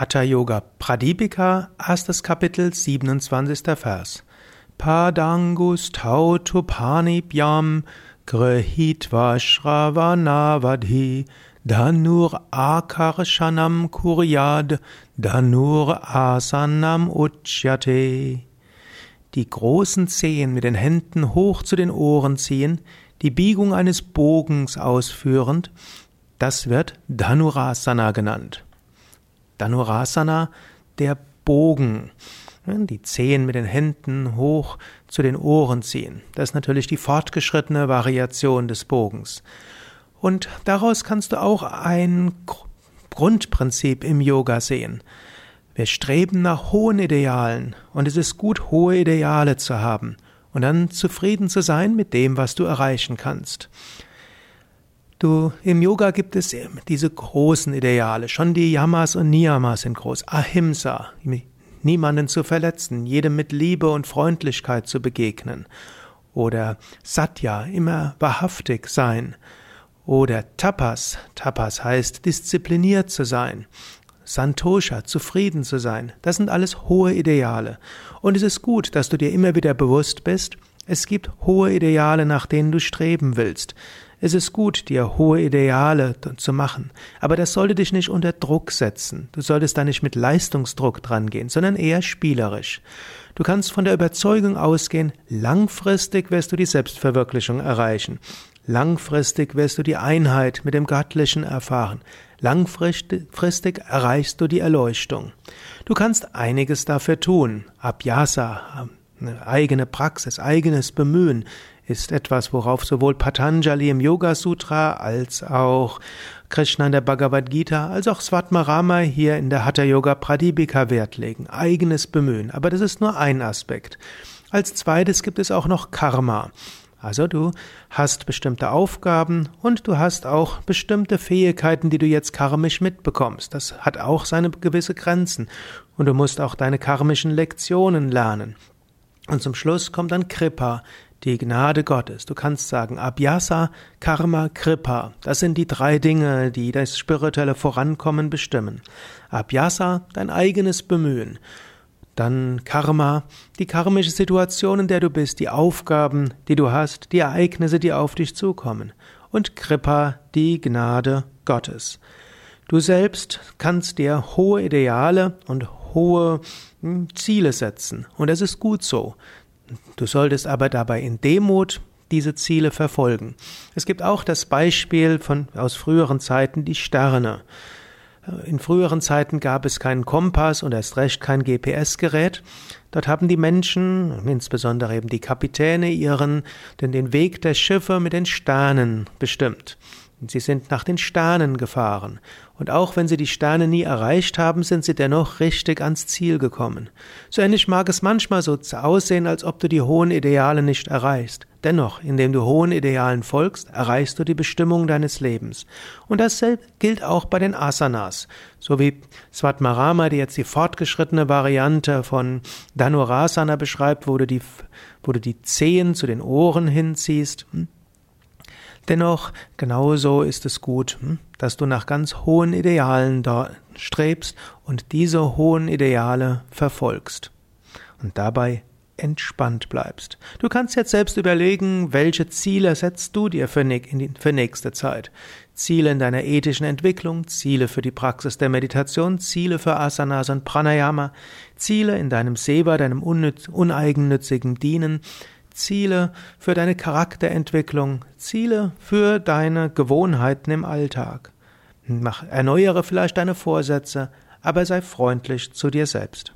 Hatha Yoga Pradipika, erstes Kapitel, 27. Vers. Padangus tautupanipyam grihitva shravanavadhi danur akarshanam kuryad danur asanam uchyate. Die großen Zehen mit den Händen hoch zu den Ohren ziehen, die Biegung eines Bogens ausführend, das wird Dhanurasana genannt. Dhanurasana, der Bogen. Die Zehen mit den Händen hoch zu den Ohren ziehen. Das ist natürlich die fortgeschrittene Variation des Bogens. Und daraus kannst du auch ein Grundprinzip im Yoga sehen. Wir streben nach hohen Idealen und es ist gut, hohe Ideale zu haben und dann zufrieden zu sein mit dem, was du erreichen kannst. Du, im Yoga gibt es diese großen Ideale. Schon die Yamas und Niyamas sind groß. Ahimsa, niemanden zu verletzen, jedem mit Liebe und Freundlichkeit zu begegnen. Oder Satya, immer wahrhaftig sein. Oder Tapas, Tapas heißt diszipliniert zu sein. Santosha, zufrieden zu sein. Das sind alles hohe Ideale. Und es ist gut, dass du dir immer wieder bewusst bist, es gibt hohe Ideale, nach denen du streben willst. Es ist gut, dir hohe Ideale zu machen, aber das sollte dich nicht unter Druck setzen. Du solltest da nicht mit Leistungsdruck drangehen, sondern eher spielerisch. Du kannst von der Überzeugung ausgehen, langfristig wirst du die Selbstverwirklichung erreichen. Langfristig wirst du die Einheit mit dem Göttlichen erfahren. Langfristig erreichst du die Erleuchtung. Du kannst einiges dafür tun. Abhyasa, eine eigene Praxis, eigenes Bemühen ist etwas, worauf sowohl Patanjali im Yoga Sutra als auch Krishna in der Bhagavad Gita als auch Svatmarama hier in der Hatha Yoga Pradipika Wert legen. Eigenes Bemühen. Aber das ist nur ein Aspekt. Als zweites gibt es auch noch Karma. Also du hast bestimmte Aufgaben und du hast auch bestimmte Fähigkeiten, die du jetzt karmisch mitbekommst. Das hat auch seine gewisse Grenzen. Und du musst auch deine karmischen Lektionen lernen. Und zum Schluss kommt dann Kripa, die Gnade Gottes. Du kannst sagen Abhyasa, Karma, Kripa. Das sind die drei Dinge, die das spirituelle Vorankommen bestimmen. Abhyasa, dein eigenes Bemühen. Dann Karma, die karmische Situation, in der du bist, die Aufgaben, die du hast, die Ereignisse, die auf dich zukommen. Und Kripa, die Gnade Gottes. Du selbst kannst dir hohe Ideale und hohe hm, Ziele setzen. Und es ist gut so. Du solltest aber dabei in Demut diese Ziele verfolgen. Es gibt auch das Beispiel von, aus früheren Zeiten, die Sterne. In früheren Zeiten gab es keinen Kompass und erst recht kein GPS-Gerät. Dort haben die Menschen, insbesondere eben die Kapitäne, ihren, denn den Weg der Schiffe mit den Sternen bestimmt. Sie sind nach den Sternen gefahren. Und auch wenn sie die Sterne nie erreicht haben, sind sie dennoch richtig ans Ziel gekommen. So ähnlich mag es manchmal so aussehen, als ob du die hohen Ideale nicht erreichst. Dennoch, indem du hohen Idealen folgst, erreichst du die Bestimmung deines Lebens. Und das gilt auch bei den Asanas. So wie Svatmarama, die jetzt die fortgeschrittene Variante von Dhanurasana beschreibt, wo du die, wo du die Zehen zu den Ohren hinziehst. Hm? Dennoch, genauso ist es gut, hm, dass du nach ganz hohen Idealen strebst und diese hohen Ideale verfolgst und dabei entspannt bleibst. Du kannst jetzt selbst überlegen, welche Ziele setzt du dir für, für nächste Zeit. Ziele in deiner ethischen Entwicklung, Ziele für die Praxis der Meditation, Ziele für Asanas und Pranayama, Ziele in deinem Seva, deinem uneigennützigen Dienen, Ziele für deine Charakterentwicklung, Ziele für deine Gewohnheiten im Alltag. Mach, erneuere vielleicht deine Vorsätze, aber sei freundlich zu dir selbst.